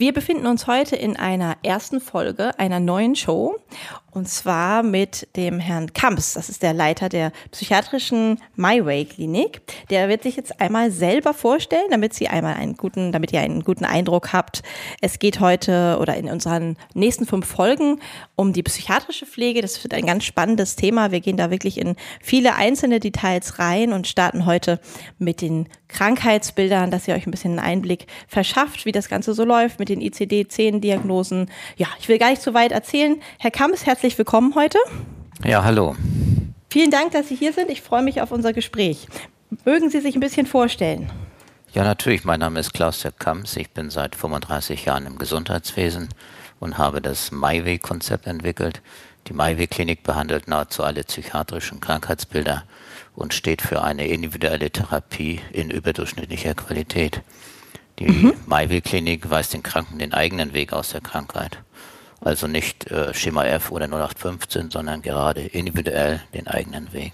Wir befinden uns heute in einer ersten Folge einer neuen Show und zwar mit dem Herrn Kamps. Das ist der Leiter der psychiatrischen MyWay Klinik. Der wird sich jetzt einmal selber vorstellen, damit Sie einmal einen guten, damit ihr einen guten Eindruck habt. Es geht heute oder in unseren nächsten fünf Folgen um die psychiatrische Pflege. Das wird ein ganz spannendes Thema. Wir gehen da wirklich in viele einzelne Details rein und starten heute mit den Krankheitsbildern, dass ihr euch ein bisschen einen Einblick verschafft, wie das Ganze so läuft mit den ICD-10-Diagnosen. Ja, ich will gar nicht zu weit erzählen. Herr Kamps, herzlich willkommen heute. Ja, hallo. Vielen Dank, dass Sie hier sind. Ich freue mich auf unser Gespräch. Mögen Sie sich ein bisschen vorstellen? Ja, natürlich. Mein Name ist Klaus-Jörg Kamps. Ich bin seit 35 Jahren im Gesundheitswesen und habe das MyWay-Konzept entwickelt. Die MyWay-Klinik behandelt nahezu alle psychiatrischen Krankheitsbilder und steht für eine individuelle Therapie in überdurchschnittlicher Qualität. Die mhm. MyWay-Klinik weist den Kranken den eigenen Weg aus der Krankheit. Also nicht äh, Schema F oder 0815, sondern gerade individuell den eigenen Weg.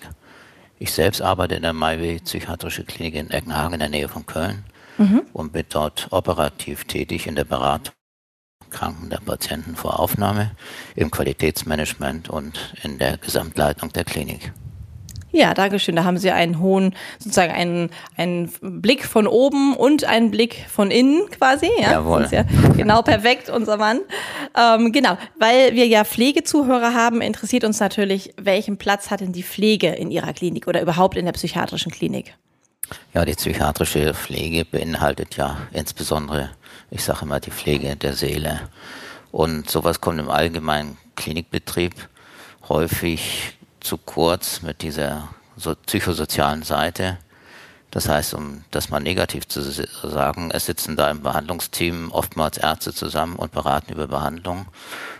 Ich selbst arbeite in der MyWay Psychiatrische Klinik in Eckenhagen in der Nähe von Köln mhm. und bin dort operativ tätig in der Beratung Kranken der Patienten vor Aufnahme, im Qualitätsmanagement und in der Gesamtleitung der Klinik. Ja, danke schön. Da haben Sie einen hohen, sozusagen einen, einen Blick von oben und einen Blick von innen quasi. Ja, Jawohl. Das ist ja genau perfekt, unser Mann. Ähm, genau, weil wir ja Pflegezuhörer haben, interessiert uns natürlich, welchen Platz hat denn die Pflege in Ihrer Klinik oder überhaupt in der psychiatrischen Klinik? Ja, die psychiatrische Pflege beinhaltet ja insbesondere, ich sage immer, die Pflege der Seele. Und sowas kommt im allgemeinen Klinikbetrieb häufig zu kurz mit dieser so psychosozialen Seite. Das heißt, um das mal negativ zu sagen, es sitzen da im Behandlungsteam oftmals Ärzte zusammen und beraten über Behandlung.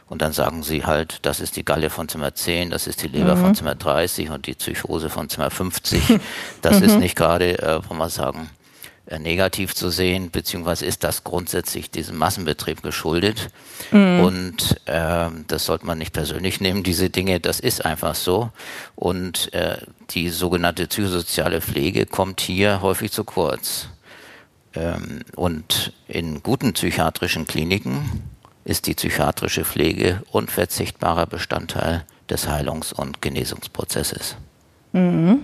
Und dann sagen sie halt, das ist die Galle von Zimmer 10, das ist die Leber mhm. von Zimmer 30 und die Psychose von Zimmer 50. Das mhm. ist nicht gerade, äh, wollen wir sagen, negativ zu sehen, beziehungsweise ist das grundsätzlich diesem Massenbetrieb geschuldet. Mhm. Und äh, das sollte man nicht persönlich nehmen, diese Dinge, das ist einfach so. Und äh, die sogenannte psychosoziale Pflege kommt hier häufig zu kurz. Ähm, und in guten psychiatrischen Kliniken ist die psychiatrische Pflege unverzichtbarer Bestandteil des Heilungs- und Genesungsprozesses. Mhm.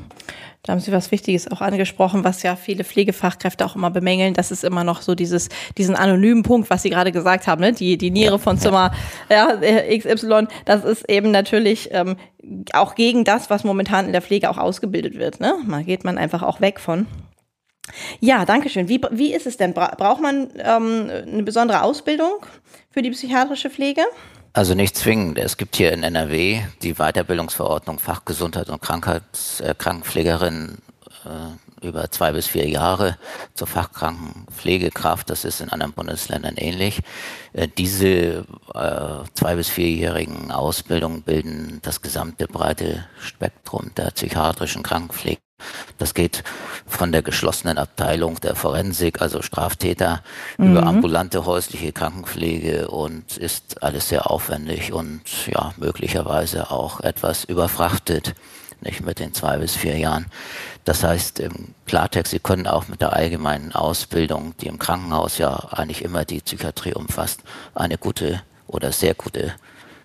Da haben Sie was Wichtiges auch angesprochen, was ja viele Pflegefachkräfte auch immer bemängeln. Das ist immer noch so dieses, diesen anonymen Punkt, was Sie gerade gesagt haben, ne? die, die Niere von Zimmer ja, XY. Das ist eben natürlich ähm, auch gegen das, was momentan in der Pflege auch ausgebildet wird. Ne? Da geht man einfach auch weg von. Ja, danke schön. Wie, wie ist es denn? Braucht man ähm, eine besondere Ausbildung für die psychiatrische Pflege? Also nicht zwingend. Es gibt hier in NRW die Weiterbildungsverordnung Fachgesundheit und Krankheits äh, Krankenpflegerin äh, über zwei bis vier Jahre zur Fachkrankenpflegekraft. Das ist in anderen Bundesländern ähnlich. Äh, diese äh, zwei bis vierjährigen Ausbildungen bilden das gesamte breite Spektrum der psychiatrischen Krankenpflege. Das geht von der geschlossenen Abteilung der Forensik, also Straftäter, mhm. über ambulante häusliche Krankenpflege und ist alles sehr aufwendig und ja, möglicherweise auch etwas überfrachtet, nicht mit den zwei bis vier Jahren. Das heißt, im Klartext, Sie können auch mit der allgemeinen Ausbildung, die im Krankenhaus ja eigentlich immer die Psychiatrie umfasst, eine gute oder sehr gute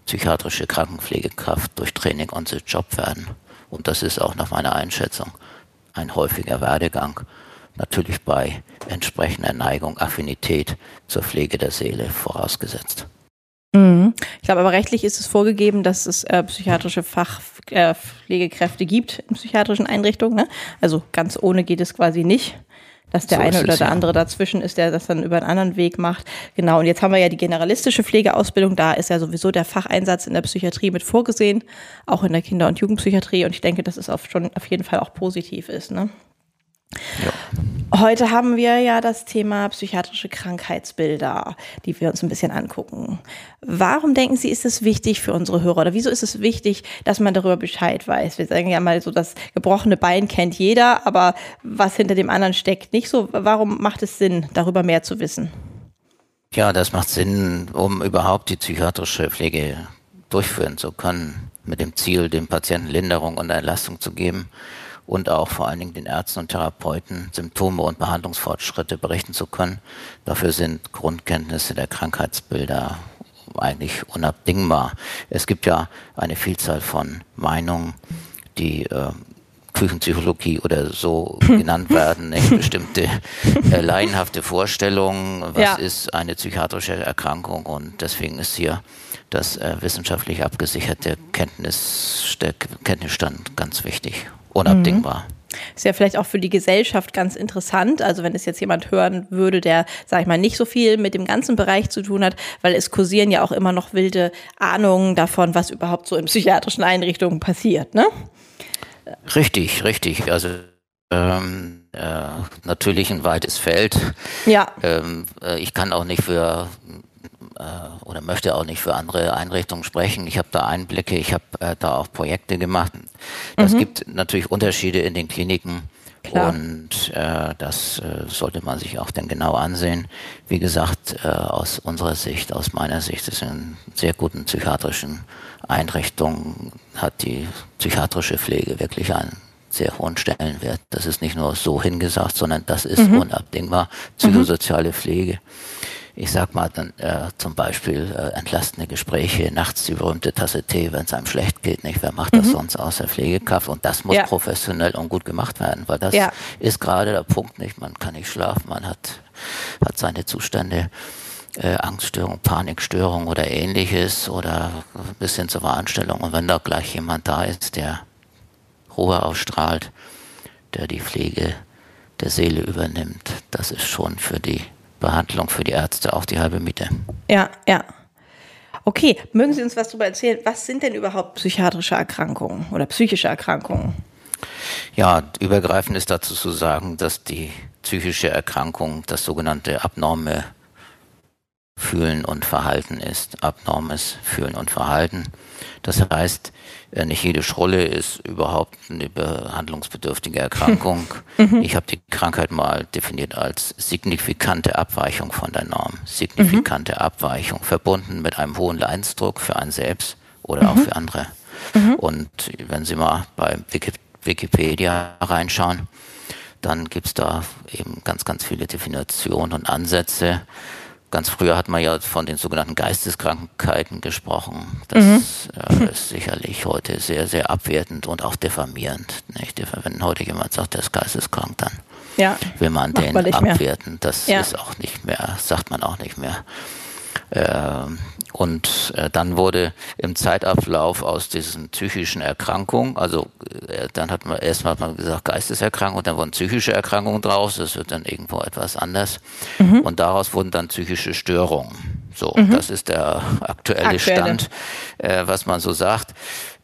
psychiatrische Krankenpflegekraft durch Training on the Job werden. Und das ist auch nach meiner Einschätzung ein häufiger Werdegang, natürlich bei entsprechender Neigung, Affinität zur Pflege der Seele vorausgesetzt. Mhm. Ich glaube aber rechtlich ist es vorgegeben, dass es äh, psychiatrische Fachpflegekräfte äh, gibt in psychiatrischen Einrichtungen. Ne? Also ganz ohne geht es quasi nicht dass der so eine oder der ja. andere dazwischen ist, der das dann über einen anderen Weg macht. Genau, und jetzt haben wir ja die generalistische Pflegeausbildung, da ist ja sowieso der Facheinsatz in der Psychiatrie mit vorgesehen, auch in der Kinder- und Jugendpsychiatrie und ich denke, dass es auf schon auf jeden Fall auch positiv ist. Ne? Heute haben wir ja das Thema psychiatrische Krankheitsbilder, die wir uns ein bisschen angucken. Warum denken Sie, ist es wichtig für unsere Hörer oder wieso ist es wichtig, dass man darüber Bescheid weiß? Wir sagen ja mal so, das gebrochene Bein kennt jeder, aber was hinter dem anderen steckt nicht so. Warum macht es Sinn, darüber mehr zu wissen? Ja, das macht Sinn, um überhaupt die psychiatrische Pflege durchführen zu können, mit dem Ziel, dem Patienten Linderung und Entlastung zu geben und auch vor allen Dingen den Ärzten und Therapeuten Symptome und Behandlungsfortschritte berichten zu können. Dafür sind Grundkenntnisse der Krankheitsbilder eigentlich unabdingbar. Es gibt ja eine Vielzahl von Meinungen, die äh, Küchenpsychologie oder so genannt werden, nicht? bestimmte äh, laienhafte Vorstellungen, was ja. ist eine psychiatrische Erkrankung und deswegen ist hier das äh, wissenschaftlich abgesicherte Kenntnis, der Kenntnisstand ganz wichtig unabdingbar. Mhm. Ist ja vielleicht auch für die Gesellschaft ganz interessant. Also wenn es jetzt jemand hören würde, der, sag ich mal, nicht so viel mit dem ganzen Bereich zu tun hat, weil es kursieren ja auch immer noch wilde Ahnungen davon, was überhaupt so in psychiatrischen Einrichtungen passiert, ne? Richtig, richtig. Also ähm, äh, natürlich ein weites Feld. Ja. Ähm, äh, ich kann auch nicht für äh, oder möchte auch nicht für andere Einrichtungen sprechen. Ich habe da Einblicke, ich habe äh, da auch Projekte gemacht. Das mhm. gibt natürlich Unterschiede in den Kliniken. Klar. Und äh, das äh, sollte man sich auch dann genau ansehen. Wie gesagt, äh, aus unserer Sicht, aus meiner Sicht, ist in sehr guten psychiatrischen Einrichtungen hat die psychiatrische Pflege wirklich einen sehr hohen Stellenwert. Das ist nicht nur so hingesagt, sondern das ist mhm. unabdingbar. Psychosoziale Pflege ich sag mal dann äh, zum Beispiel äh, entlastende Gespräche, nachts die berühmte Tasse Tee, wenn es einem schlecht geht, nicht? Wer macht das mhm. sonst außer Pflegekraft? Und das muss ja. professionell und gut gemacht werden, weil das ja. ist gerade der Punkt, nicht? Man kann nicht schlafen, man hat, hat seine Zustände. Äh, Angststörung, Panikstörung oder ähnliches oder bis hin zur Veranstellung. Und wenn da gleich jemand da ist, der Ruhe ausstrahlt, der die Pflege der Seele übernimmt, das ist schon für die Behandlung für die Ärzte auch die halbe Miete. Ja, ja. Okay, mögen Sie uns was darüber erzählen? Was sind denn überhaupt psychiatrische Erkrankungen oder psychische Erkrankungen? Ja, übergreifend ist dazu zu sagen, dass die psychische Erkrankung das sogenannte abnorme Fühlen und Verhalten ist. Abnormes Fühlen und Verhalten. Das heißt, äh, nicht jede Schrulle ist überhaupt eine behandlungsbedürftige Erkrankung. Mhm. Ich habe die Krankheit mal definiert als signifikante Abweichung von der Norm. Signifikante mhm. Abweichung, verbunden mit einem hohen Leidensdruck für einen selbst oder mhm. auch für andere. Mhm. Und wenn Sie mal bei Wikipedia reinschauen, dann gibt's da eben ganz, ganz viele Definitionen und Ansätze. Ganz früher hat man ja von den sogenannten Geisteskrankheiten gesprochen. Das mhm. äh, ist sicherlich heute sehr, sehr abwertend und auch diffamierend. Nicht? Wenn heute jemand sagt, der ist geisteskrank, dann ja. will man den man abwerten. Das ja. ist auch nicht mehr, sagt man auch nicht mehr. Ähm, und äh, dann wurde im Zeitablauf aus diesen psychischen Erkrankungen, also äh, dann hat man erstmal hat man gesagt Geisteserkrankung, dann wurden psychische Erkrankungen draus, das wird dann irgendwo etwas anders. Mhm. Und daraus wurden dann psychische Störungen. So, mhm. das ist der aktuelle, aktuelle. Stand, äh, was man so sagt.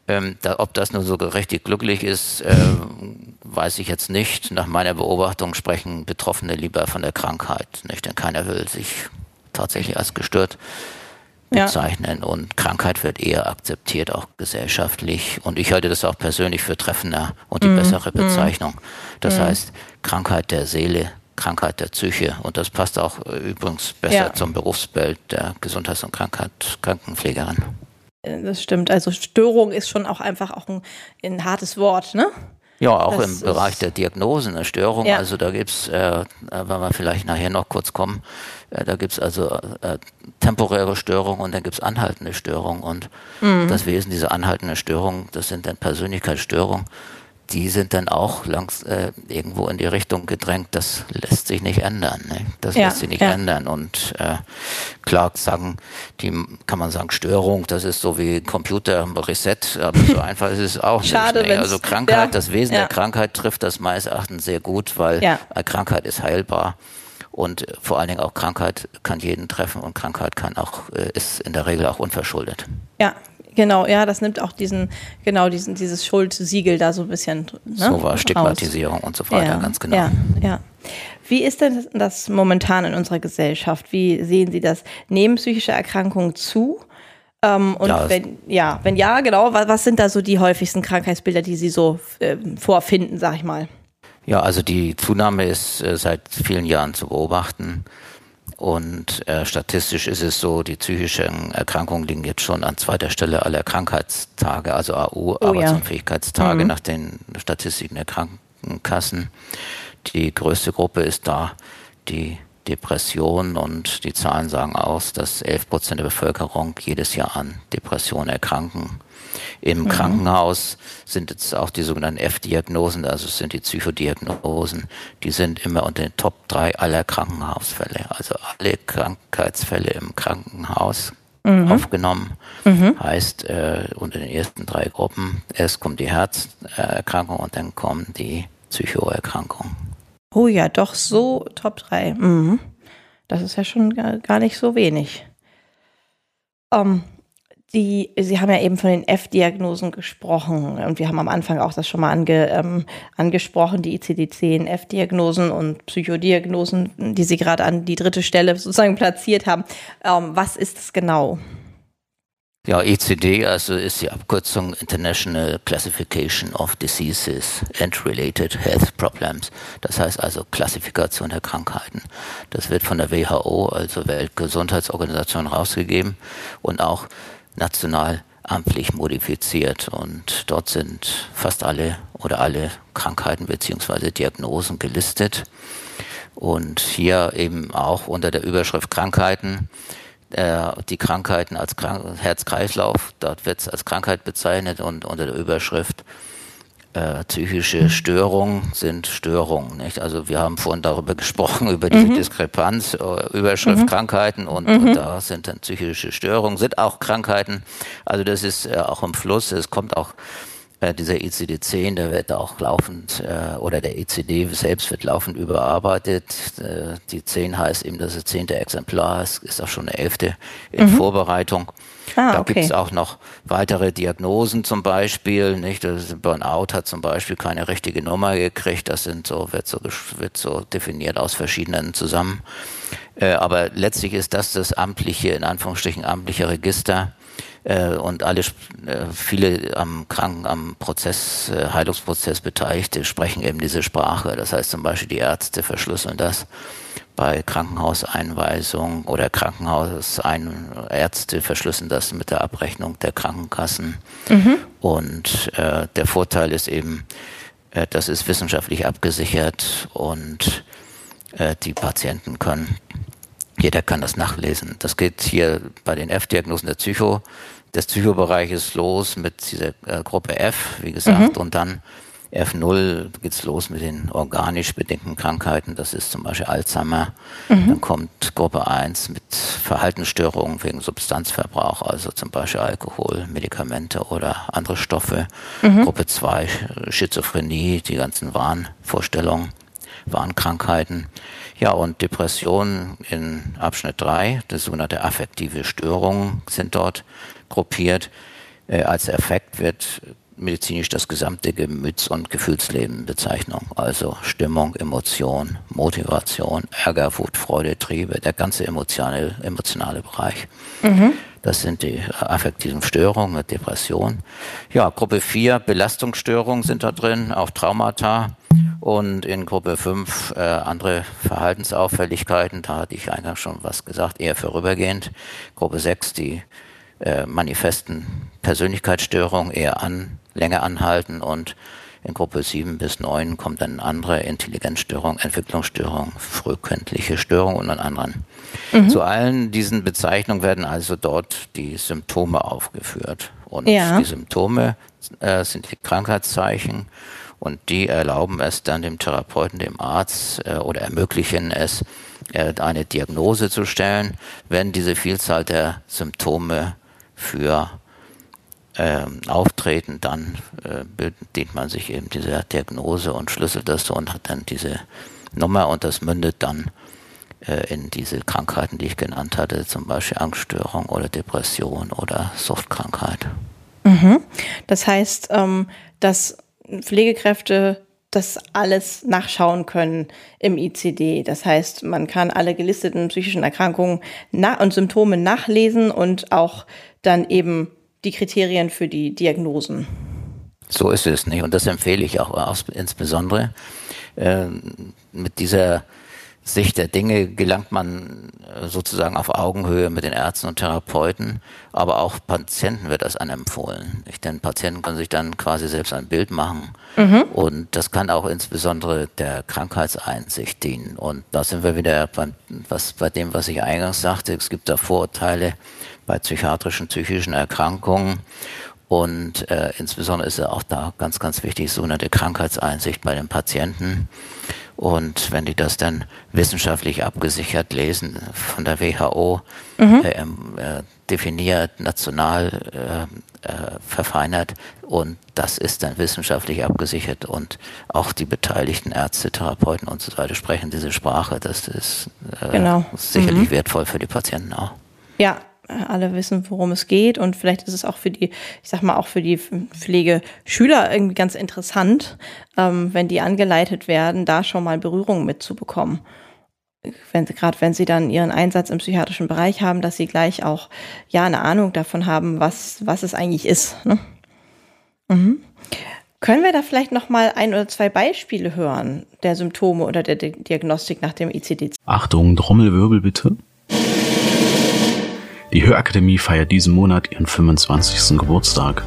Ähm, da, ob das nur so richtig glücklich ist, äh, weiß ich jetzt nicht. Nach meiner Beobachtung sprechen Betroffene lieber von der Krankheit, nicht? Denn keiner will sich tatsächlich als gestört bezeichnen. Ja. Und Krankheit wird eher akzeptiert, auch gesellschaftlich. Und ich halte das auch persönlich für treffender und die mm. bessere mhm. Bezeichnung. Das mm. heißt, Krankheit der Seele, Krankheit der Psyche. Und das passt auch äh, übrigens besser ja. zum Berufsbild der Gesundheits- und Krankheit, Krankenpflegerin. Äh, das stimmt. Also Störung ist schon auch einfach auch ein, ein hartes Wort, ne? Ja, auch das im Bereich der Diagnosen, der Störung. Ja. Also da gibt's, äh, wenn wir vielleicht nachher noch kurz kommen, äh, da gibt's also äh, temporäre Störungen und dann gibt's anhaltende Störungen. Und mhm. das Wesen dieser anhaltenden Störungen, das sind dann Persönlichkeitsstörungen die sind dann auch langs äh, irgendwo in die Richtung gedrängt, das lässt sich nicht ändern. Ne? Das ja, lässt sich nicht ja. ändern. Und äh, klar sagen, die kann man sagen, Störung, das ist so wie Computer Reset, aber so einfach ist es auch Schade, nicht. Ne? Also Krankheit, ja, das Wesen der Krankheit trifft das meines Erachtens sehr gut, weil Krankheit ist heilbar. Und vor allen Dingen auch Krankheit kann jeden treffen und Krankheit kann auch, äh, ist in der Regel auch unverschuldet. Ja, Genau, ja, das nimmt auch diesen, genau, diesen, dieses Schuldsiegel da so ein bisschen. Ne, so war Stigmatisierung raus. und so weiter, ja, ganz genau. Ja, ja. Wie ist denn das momentan in unserer Gesellschaft? Wie sehen Sie das? Nehmen psychische Erkrankungen zu? Ähm, und ja, wenn ja, wenn ja, genau, was, was, sind da so die häufigsten Krankheitsbilder, die Sie so äh, vorfinden, sag ich mal? Ja, also die Zunahme ist äh, seit vielen Jahren zu beobachten. Und äh, statistisch ist es so, die psychischen Erkrankungen liegen jetzt schon an zweiter Stelle aller Krankheitstage, also AU, oh, Arbeitsunfähigkeitstage ja. mhm. nach den Statistiken der Krankenkassen. Die größte Gruppe ist da die Depression und die Zahlen sagen aus, dass 11 Prozent der Bevölkerung jedes Jahr an Depressionen erkranken. Im mhm. Krankenhaus sind jetzt auch die sogenannten F-Diagnosen, also es sind die Psychodiagnosen, die sind immer unter den Top 3 aller Krankenhausfälle. Also alle Krankheitsfälle im Krankenhaus mhm. aufgenommen. Mhm. Heißt, äh, unter den ersten drei Gruppen, erst kommt die Herzerkrankung und dann kommen die Psychoerkrankungen. Oh ja, doch so Top 3. Mhm. Das ist ja schon gar nicht so wenig. Um, ähm, die, Sie haben ja eben von den F-Diagnosen gesprochen und wir haben am Anfang auch das schon mal ange, ähm, angesprochen, die ICD-10 F-Diagnosen und Psychodiagnosen, die Sie gerade an die dritte Stelle sozusagen platziert haben. Ähm, was ist es genau? Ja, ECD also ist die Abkürzung International Classification of Diseases and Related Health Problems. Das heißt also Klassifikation der Krankheiten. Das wird von der WHO, also Weltgesundheitsorganisation, rausgegeben und auch national amtlich modifiziert. Und dort sind fast alle oder alle Krankheiten beziehungsweise Diagnosen gelistet. Und hier eben auch unter der Überschrift Krankheiten äh, die Krankheiten als Krank Herz-Kreislauf, dort wird es als Krankheit bezeichnet und unter der Überschrift äh, psychische Störungen sind Störungen. Nicht? Also wir haben vorhin darüber gesprochen, über diese mhm. Diskrepanz, äh, Überschrift mhm. Krankheiten und, mhm. und, da sind dann psychische Störungen, sind auch Krankheiten. Also das ist äh, auch im Fluss, es kommt auch dieser ECD-10, der wird auch laufend, äh, oder der ECD selbst wird laufend überarbeitet. Äh, die 10 heißt eben, dass es zehnte Exemplar ist, ist auch schon eine elfte in mhm. Vorbereitung. Ah, da okay. gibt es auch noch weitere Diagnosen zum Beispiel. Nicht? Das Burnout hat zum Beispiel keine richtige Nummer gekriegt. Das sind so, wird so, wird so definiert aus verschiedenen zusammen. Äh, aber letztlich ist das das amtliche, in Anführungsstrichen amtliche Register äh, und alle, äh, viele am Kranken, am Prozess, äh, Heilungsprozess Beteiligte sprechen eben diese Sprache. Das heißt zum Beispiel die Ärzte verschlüsseln das bei Krankenhauseinweisung oder Krankenhausärzte verschlüsseln das mit der Abrechnung der Krankenkassen. Mhm. Und äh, der Vorteil ist eben, äh, das ist wissenschaftlich abgesichert und äh, die Patienten können, jeder kann das nachlesen. Das geht hier bei den F-Diagnosen der Psycho des Psychobereiches los mit dieser äh, Gruppe F, wie gesagt, mhm. und dann F0 geht's los mit den organisch bedingten Krankheiten, das ist zum Beispiel Alzheimer. Mhm. Dann kommt Gruppe 1 mit Verhaltensstörungen wegen Substanzverbrauch, also zum Beispiel Alkohol, Medikamente oder andere Stoffe. Mhm. Gruppe 2 Schizophrenie, die ganzen Wahnvorstellungen, Wahnkrankheiten. Ja, und Depressionen in Abschnitt 3, das sogenannte affektive Störungen sind dort gruppiert. Äh, als Effekt wird medizinisch das gesamte Gemüts- und Gefühlsleben Bezeichnung, also Stimmung, Emotion, Motivation, Ärger, Wut, Freude, Triebe, der ganze emotionale, emotionale Bereich. Mhm. Das sind die affektiven Störungen mit Depression. Ja, Gruppe 4, Belastungsstörungen sind da drin, auch Traumata. Und in Gruppe 5 äh, andere Verhaltensauffälligkeiten, da hatte ich eingangs schon was gesagt, eher vorübergehend. Gruppe 6, die äh, manifesten Persönlichkeitsstörungen eher an, länger anhalten und in Gruppe 7 bis 9 kommt dann andere Intelligenzstörung, Entwicklungsstörung, frühkindliche Störung und an anderen. Mhm. Zu allen diesen Bezeichnungen werden also dort die Symptome aufgeführt. Und ja. die Symptome äh, sind die Krankheitszeichen und die erlauben es dann dem Therapeuten, dem Arzt äh, oder ermöglichen es, äh, eine Diagnose zu stellen, wenn diese Vielzahl der Symptome für ähm, auftreten, dann äh, bedient man sich eben dieser Diagnose und schlüsselt das so und hat dann diese Nummer und das mündet dann äh, in diese Krankheiten, die ich genannt hatte, zum Beispiel Angststörung oder Depression oder Suchtkrankheit. Mhm. Das heißt, ähm, dass Pflegekräfte das alles nachschauen können im ICD. Das heißt, man kann alle gelisteten psychischen Erkrankungen und Symptome nachlesen und auch dann eben die Kriterien für die Diagnosen. So ist es nicht. Und das empfehle ich auch, insbesondere äh, mit dieser Sicht der Dinge gelangt man äh, sozusagen auf Augenhöhe mit den Ärzten und Therapeuten, aber auch Patienten wird das anempfohlen. Ich, denn Patienten können sich dann quasi selbst ein Bild machen mhm. und das kann auch insbesondere der Krankheitseinsicht dienen. Und da sind wir wieder bei, was, bei dem, was ich eingangs sagte. Es gibt da Vorurteile bei psychiatrischen, psychischen Erkrankungen und äh, insbesondere ist ja auch da ganz, ganz wichtig, so eine Krankheitseinsicht bei den Patienten. Und wenn die das dann wissenschaftlich abgesichert lesen, von der WHO mhm. äh, äh, definiert, national äh, äh, verfeinert und das ist dann wissenschaftlich abgesichert und auch die beteiligten Ärzte, Therapeuten und so weiter sprechen diese Sprache. Das ist äh, genau. sicherlich mhm. wertvoll für die Patienten auch. Ja, alle wissen, worum es geht und vielleicht ist es auch für die, ich sag mal auch für die Pflegeschüler irgendwie ganz interessant, ähm, wenn die angeleitet werden, da schon mal Berührung mitzubekommen. Wenn gerade wenn sie dann ihren Einsatz im psychiatrischen Bereich haben, dass sie gleich auch ja eine Ahnung davon haben, was, was es eigentlich ist. Ne? Mhm. Können wir da vielleicht noch mal ein oder zwei Beispiele hören der Symptome oder der Diagnostik nach dem ICD? Achtung, Trommelwirbel bitte. Die Hörakademie feiert diesen Monat ihren 25. Geburtstag.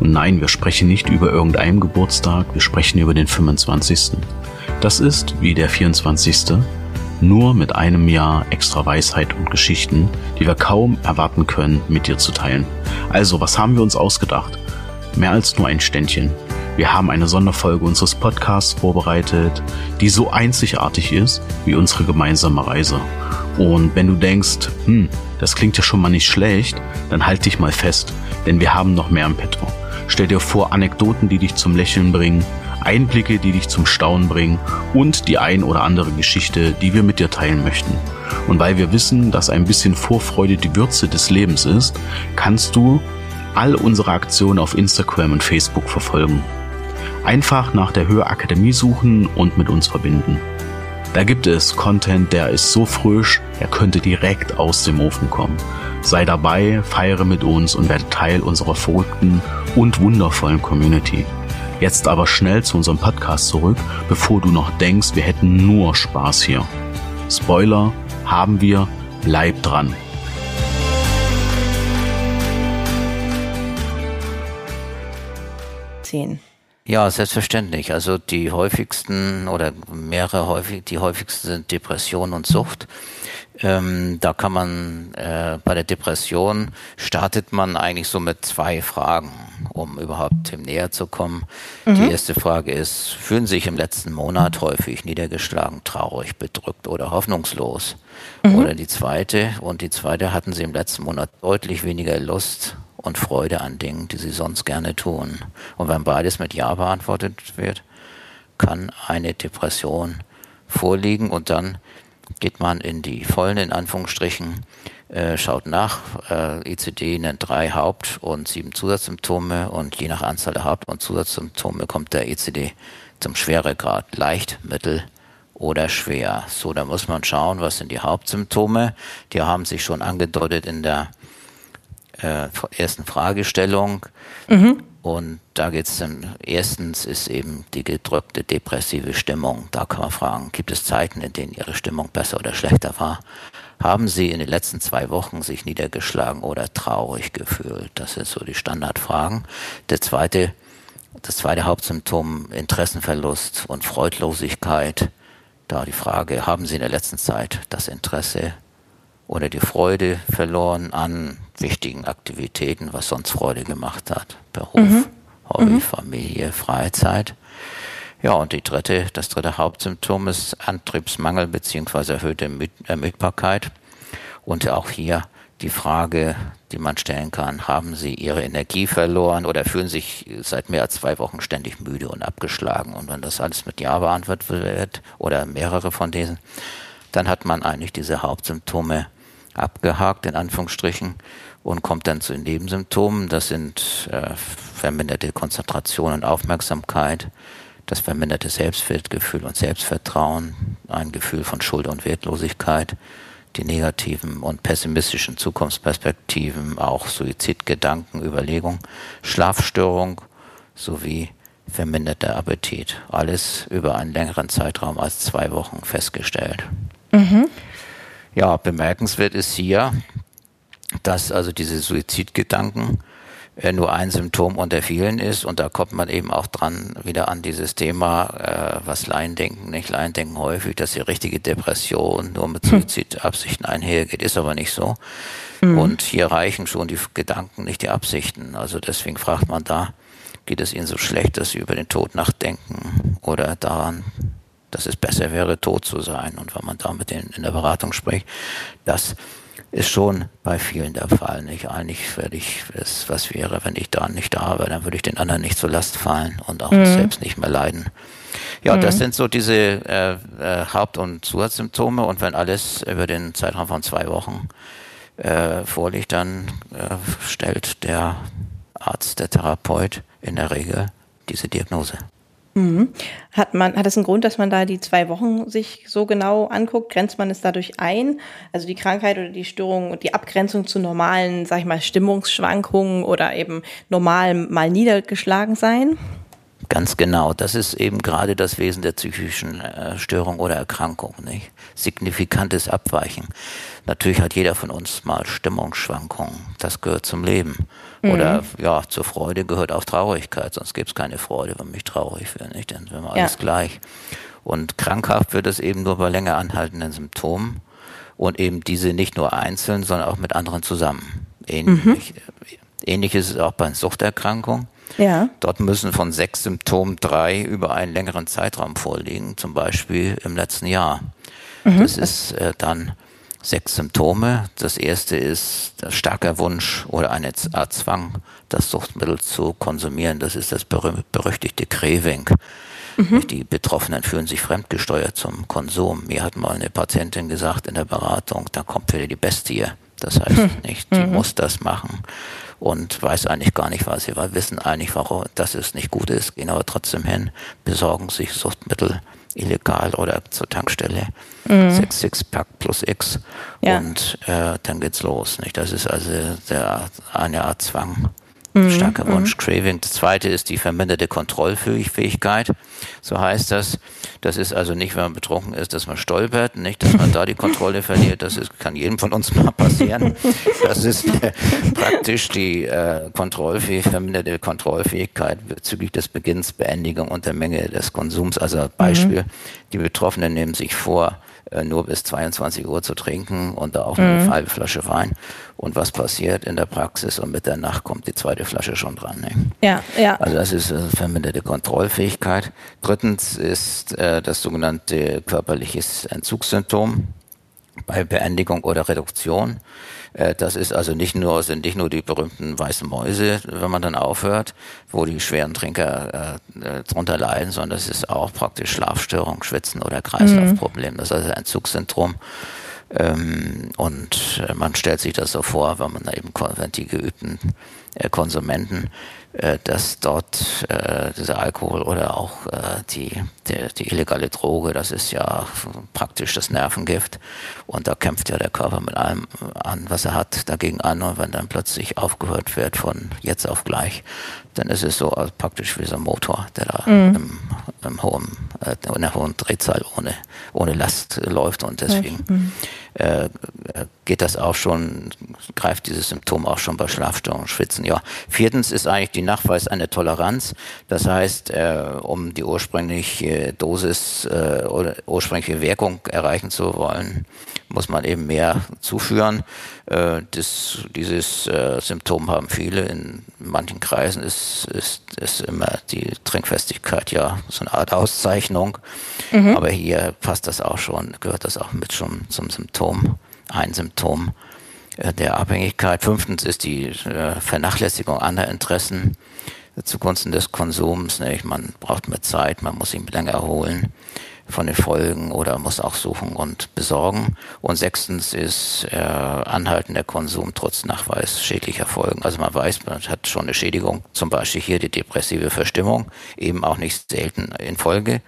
Und nein, wir sprechen nicht über irgendeinen Geburtstag, wir sprechen über den 25. Das ist, wie der 24. nur mit einem Jahr extra Weisheit und Geschichten, die wir kaum erwarten können, mit dir zu teilen. Also, was haben wir uns ausgedacht? Mehr als nur ein Ständchen. Wir haben eine Sonderfolge unseres Podcasts vorbereitet, die so einzigartig ist wie unsere gemeinsame Reise. Und wenn du denkst, hm, das klingt ja schon mal nicht schlecht, dann halt dich mal fest, denn wir haben noch mehr im Petto. Stell dir vor Anekdoten, die dich zum Lächeln bringen, Einblicke, die dich zum Staunen bringen und die ein oder andere Geschichte, die wir mit dir teilen möchten. Und weil wir wissen, dass ein bisschen Vorfreude die Würze des Lebens ist, kannst du all unsere Aktionen auf Instagram und Facebook verfolgen. Einfach nach der Hörakademie suchen und mit uns verbinden. Da gibt es Content, der ist so frisch, er könnte direkt aus dem Ofen kommen. Sei dabei, feiere mit uns und werde Teil unserer verrückten und wundervollen Community. Jetzt aber schnell zu unserem Podcast zurück, bevor du noch denkst, wir hätten nur Spaß hier. Spoiler haben wir, bleib dran. Zehn. Ja, selbstverständlich. Also die häufigsten oder mehrere häufig, die häufigsten sind Depression und Sucht. Ähm, da kann man äh, bei der Depression startet man eigentlich so mit zwei Fragen, um überhaupt dem näher zu kommen. Mhm. Die erste Frage ist, fühlen Sie sich im letzten Monat häufig niedergeschlagen, traurig, bedrückt oder hoffnungslos? Mhm. Oder die zweite, und die zweite, hatten Sie im letzten Monat deutlich weniger Lust und Freude an Dingen, die sie sonst gerne tun. Und wenn beides mit Ja beantwortet wird, kann eine Depression vorliegen und dann geht man in die vollen, in Anführungsstrichen, äh, schaut nach. Äh, ICD nennt drei Haupt- und sieben Zusatzsymptome und je nach Anzahl der Haupt- und Zusatzsymptome kommt der ICD zum Schweregrad leicht, mittel oder schwer. So, da muss man schauen, was sind die Hauptsymptome. Die haben sich schon angedeutet in der äh, ersten Fragestellung. Mhm. Und da geht es dann, erstens ist eben die gedrückte depressive Stimmung. Da kann man fragen, gibt es Zeiten, in denen Ihre Stimmung besser oder schlechter war? Haben Sie in den letzten zwei Wochen sich niedergeschlagen oder traurig gefühlt? Das sind so die Standardfragen. Der zweite, das zweite Hauptsymptom, Interessenverlust und Freudlosigkeit. Da die Frage, haben Sie in der letzten Zeit das Interesse oder die Freude verloren an wichtigen Aktivitäten, was sonst Freude gemacht hat. Beruf, mhm. Hobby, mhm. Familie, Freizeit. Ja, und die dritte, das dritte Hauptsymptom ist Antriebsmangel beziehungsweise erhöhte Ermüdbarkeit. Und auch hier die Frage, die man stellen kann, haben Sie Ihre Energie verloren oder fühlen sich seit mehr als zwei Wochen ständig müde und abgeschlagen? Und wenn das alles mit Ja beantwortet wird oder mehrere von diesen, dann hat man eigentlich diese Hauptsymptome abgehakt, in Anführungsstrichen, und kommt dann zu den Nebensymptomen. Das sind äh, verminderte Konzentration und Aufmerksamkeit, das verminderte Selbstwertgefühl und Selbstvertrauen, ein Gefühl von Schuld und Wertlosigkeit, die negativen und pessimistischen Zukunftsperspektiven, auch Suizidgedanken, Überlegung, Schlafstörung sowie verminderter Appetit. Alles über einen längeren Zeitraum als zwei Wochen festgestellt. Mhm. Ja, bemerkenswert ist hier, dass also diese Suizidgedanken äh, nur ein Symptom unter vielen ist und da kommt man eben auch dran wieder an dieses Thema, äh, was Laien denken, nicht Laien denken häufig, dass die richtige Depression nur mit hm. Suizidabsichten einhergeht, ist aber nicht so. Mhm. Und hier reichen schon die Gedanken, nicht die Absichten. Also deswegen fragt man da, geht es ihnen so schlecht, dass sie über den Tod nachdenken oder daran, dass es besser wäre, tot zu sein. Und wenn man da mit denen in der Beratung spricht, das ist schon bei vielen der Fall. Nicht eigentlich würde ich, es, was wäre, wenn ich da nicht da wäre, dann würde ich den anderen nicht zur Last fallen und auch mhm. selbst nicht mehr leiden. Ja, mhm. das sind so diese äh, äh, Haupt- und Zusatzsymptome und wenn alles über den Zeitraum von zwei Wochen äh, vorliegt, dann äh, stellt der Arzt, der Therapeut in der Regel diese Diagnose. Mhm. Hat man, hat es einen Grund, dass man da die zwei Wochen sich so genau anguckt? Grenzt man es dadurch ein? Also die Krankheit oder die Störung und die Abgrenzung zu normalen, sag ich mal, Stimmungsschwankungen oder eben normal mal niedergeschlagen sein? Ganz genau. Das ist eben gerade das Wesen der psychischen äh, Störung oder Erkrankung, nicht? Signifikantes Abweichen. Natürlich hat jeder von uns mal Stimmungsschwankungen. Das gehört zum Leben. Mhm. Oder ja, zur Freude gehört auch Traurigkeit, sonst gäbe es keine Freude, wenn mich traurig wäre, nicht? Dann wäre wir alles gleich. Und krankhaft wird es eben nur bei länger anhaltenden Symptomen und eben diese nicht nur einzeln, sondern auch mit anderen zusammen. Ähnlich, mhm. ähnlich ist es auch bei Suchterkrankungen. Ja. Dort müssen von sechs Symptomen drei über einen längeren Zeitraum vorliegen, zum Beispiel im letzten Jahr. Mhm. Das ist äh, dann sechs Symptome. Das erste ist der starker Wunsch oder eine Art Zwang, das Suchtmittel zu konsumieren. Das ist das berüchtigte Craving. Mhm. Die Betroffenen fühlen sich fremdgesteuert zum Konsum. Mir hat mal eine Patientin gesagt in der Beratung, da kommt wieder die Bestie. Das heißt mhm. nicht, die mhm. muss das machen und weiß eigentlich gar nicht, was sie will, wissen eigentlich, warum, dass es nicht gut ist, gehen aber trotzdem hin, besorgen sich Suchtmittel illegal oder zur Tankstelle. Mhm. Sechs Sixpack plus X. Ja. Und äh, dann geht's los. Nicht? Das ist also der, eine Art Zwang. Mhm. Starker mhm. Wunsch, Craving. Das zweite ist die verminderte Kontrollfähigkeit. So heißt das. Das ist also nicht, wenn man betrunken ist, dass man stolpert, nicht, dass man da die Kontrolle verliert. Das ist, kann jedem von uns mal passieren. Das ist äh, praktisch die äh, Kontrollfähig, verminderte Kontrollfähigkeit bezüglich des Beginns, Beendigung und der Menge des Konsums. Also Beispiel, mhm. die Betroffenen nehmen sich vor, nur bis 22 Uhr zu trinken und da auch mhm. eine halbe Flasche Wein. Und was passiert in der Praxis und mit der Nacht kommt die zweite Flasche schon dran. Ne? Ja, ja. Also das ist äh, verminderte Kontrollfähigkeit. Drittens ist äh, das sogenannte körperliches Entzugssymptom bei Beendigung oder Reduktion. Äh, das ist also nicht nur, sind nicht nur die berühmten weißen Mäuse, wenn man dann aufhört, wo die schweren Trinker äh, äh drunter leiden, sondern das ist auch praktisch Schlafstörung, Schwitzen oder Kreislaufproblem. Das ist also ein Zugsyndrom. Ähm, und äh, man stellt sich das so vor, wenn man da eben, wenn die geübten äh, Konsumenten äh, dass dort äh, dieser Alkohol oder auch äh, die, die, die illegale Droge, das ist ja praktisch das Nervengift. Und da kämpft ja der Körper mit allem an, was er hat, dagegen an. Und wenn dann plötzlich aufgehört wird von jetzt auf gleich, dann ist es so also praktisch wie so ein Motor, der da mhm. im, im hohen, äh, in der hohen Drehzahl ohne, ohne Last läuft. Und deswegen mhm. Äh, geht das auch schon, greift dieses Symptom auch schon bei Schlafstörungen, Schwitzen. Ja. Viertens ist eigentlich die Nachweis einer Toleranz. Das heißt, äh, um die ursprüngliche Dosis äh, oder ursprüngliche Wirkung erreichen zu wollen, muss man eben mehr zuführen. Äh, das, dieses äh, Symptom haben viele. In manchen Kreisen ist, ist, ist immer die Trinkfestigkeit ja so eine Art Auszeichnung. Mhm. Aber hier passt das auch schon, gehört das auch mit schon zum Symptom, ein Symptom äh, der Abhängigkeit. Fünftens ist die äh, Vernachlässigung anderer Interessen zugunsten des Konsums. Man braucht mehr Zeit, man muss sich länger erholen. Von den Folgen oder muss auch suchen und besorgen. Und sechstens ist äh, anhaltender Konsum trotz Nachweis schädlicher Folgen. Also man weiß, man hat schon eine Schädigung, zum Beispiel hier die depressive Verstimmung, eben auch nicht selten in Folge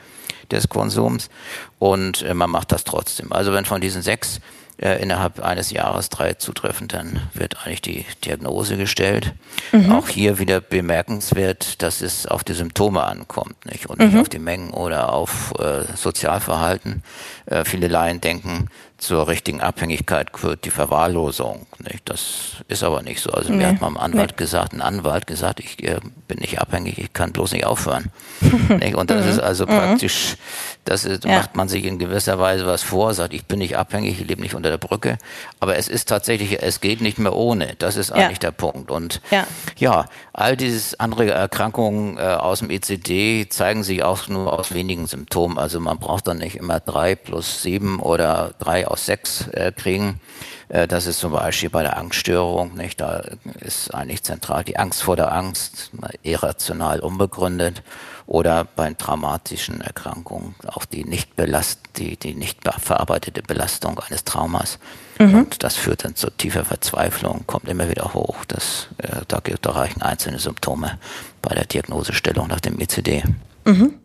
des Konsums. Und äh, man macht das trotzdem. Also wenn von diesen sechs äh, innerhalb eines Jahres drei zutreffen, dann wird eigentlich die Diagnose gestellt. Mhm. Auch hier wieder bemerkenswert, dass es auf die Symptome ankommt nicht? und nicht mhm. auf die Mengen oder auf äh, Sozialverhalten. Äh, viele Laien denken, zur richtigen Abhängigkeit gehört die Verwahrlosung. Nicht? Das ist aber nicht so. Also nee. mir hat mal ein Anwalt nee. gesagt, ein Anwalt gesagt, ich äh, bin nicht abhängig, ich kann bloß nicht aufhören. nicht? Und das mhm. ist also mhm. praktisch, das ist, ja. macht man sich in gewisser Weise was vor, sagt, ich bin nicht abhängig, ich lebe nicht unter der Brücke. Aber es ist tatsächlich, es geht nicht mehr ohne. Das ist eigentlich ja. der Punkt. Und ja. ja, all diese andere Erkrankungen äh, aus dem ECD zeigen sich auch nur aus wenigen Symptomen. Also man braucht dann nicht immer drei plus sieben oder drei aus sechs äh, kriegen. Äh, das ist zum Beispiel bei der Angststörung, nicht? Da ist eigentlich zentral die Angst vor der Angst, irrational unbegründet. Oder bei traumatischen Erkrankungen auch die nicht belast, die, die nicht verarbeitete Belastung eines Traumas. Mhm. Und das führt dann zu tiefer Verzweiflung, kommt immer wieder hoch. Das, äh, da, da reichen einzelne Symptome bei der Diagnosestellung nach dem ECD. Mhm.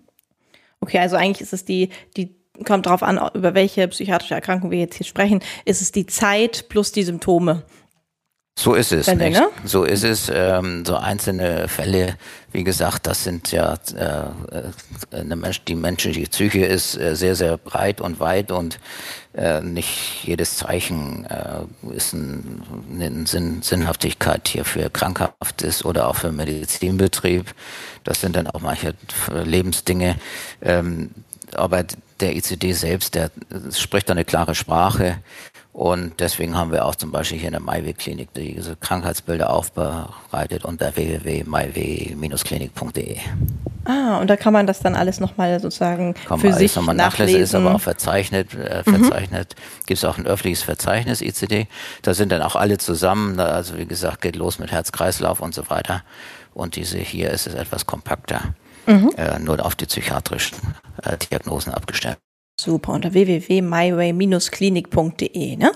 Okay, also eigentlich ist es die, die kommt darauf an, über welche psychiatrische Erkrankung wir jetzt hier sprechen, ist es die Zeit plus die Symptome. So ist es. Fälle, nicht? Ne? So ist es. Ähm, so einzelne Fälle, wie gesagt, das sind ja äh, eine Mensch, die menschliche Psyche ist äh, sehr, sehr breit und weit und äh, nicht jedes Zeichen äh, ist ein, eine Sinn, Sinnhaftigkeit hier für krankhaft ist oder auch für Medizinbetrieb. Das sind dann auch manche Lebensdinge. Ähm, aber der ICD selbst, der spricht eine klare Sprache. Und deswegen haben wir auch zum Beispiel hier in der MyW-Klinik diese Krankheitsbilder aufbereitet unter www.myw-klinik.de. Ah, und da kann man das dann alles nochmal sozusagen kann für sich nochmal nachlesen. Ist aber auch verzeichnet. Äh, verzeichnet. Mhm. Gibt es auch ein öffentliches Verzeichnis ICD. Da sind dann auch alle zusammen. Also wie gesagt, geht los mit Herz-Kreislauf und so weiter. Und diese hier ist es etwas kompakter mhm. äh, nur auf die psychiatrischen äh, Diagnosen abgestellt. Super, unter www.myway-klinik.de, ne?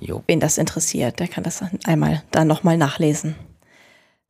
Jo. Wen das interessiert, der kann das einmal da nochmal nachlesen.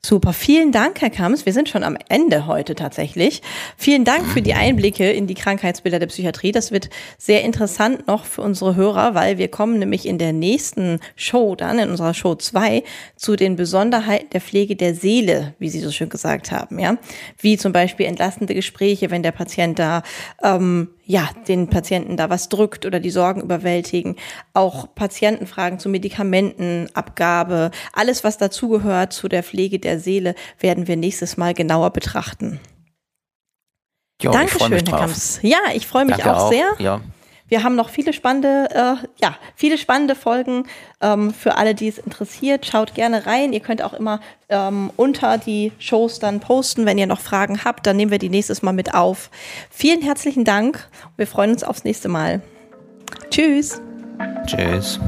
Super, vielen Dank, Herr Kams. Wir sind schon am Ende heute tatsächlich. Vielen Dank für die Einblicke in die Krankheitsbilder der Psychiatrie. Das wird sehr interessant noch für unsere Hörer, weil wir kommen nämlich in der nächsten Show dann, in unserer Show 2, zu den Besonderheiten der Pflege der Seele, wie Sie so schön gesagt haben, ja. Wie zum Beispiel entlastende Gespräche, wenn der Patient da ähm, ja, den Patienten da was drückt oder die Sorgen überwältigen. Auch Patientenfragen zu Medikamentenabgabe, alles, was dazugehört zu der Pflege der Seele, werden wir nächstes Mal genauer betrachten. Jo, Dankeschön, Herr Kamps. Ja, ich freue mich auch, auch, sehr. Ja. Wir haben noch viele spannende, äh, ja, viele spannende Folgen ähm, für alle, die es interessiert. Schaut gerne rein. Ihr könnt auch immer ähm, unter die Shows dann posten, wenn ihr noch Fragen habt. Dann nehmen wir die nächstes Mal mit auf. Vielen herzlichen Dank. Wir freuen uns aufs nächste Mal. Tschüss. Tschüss.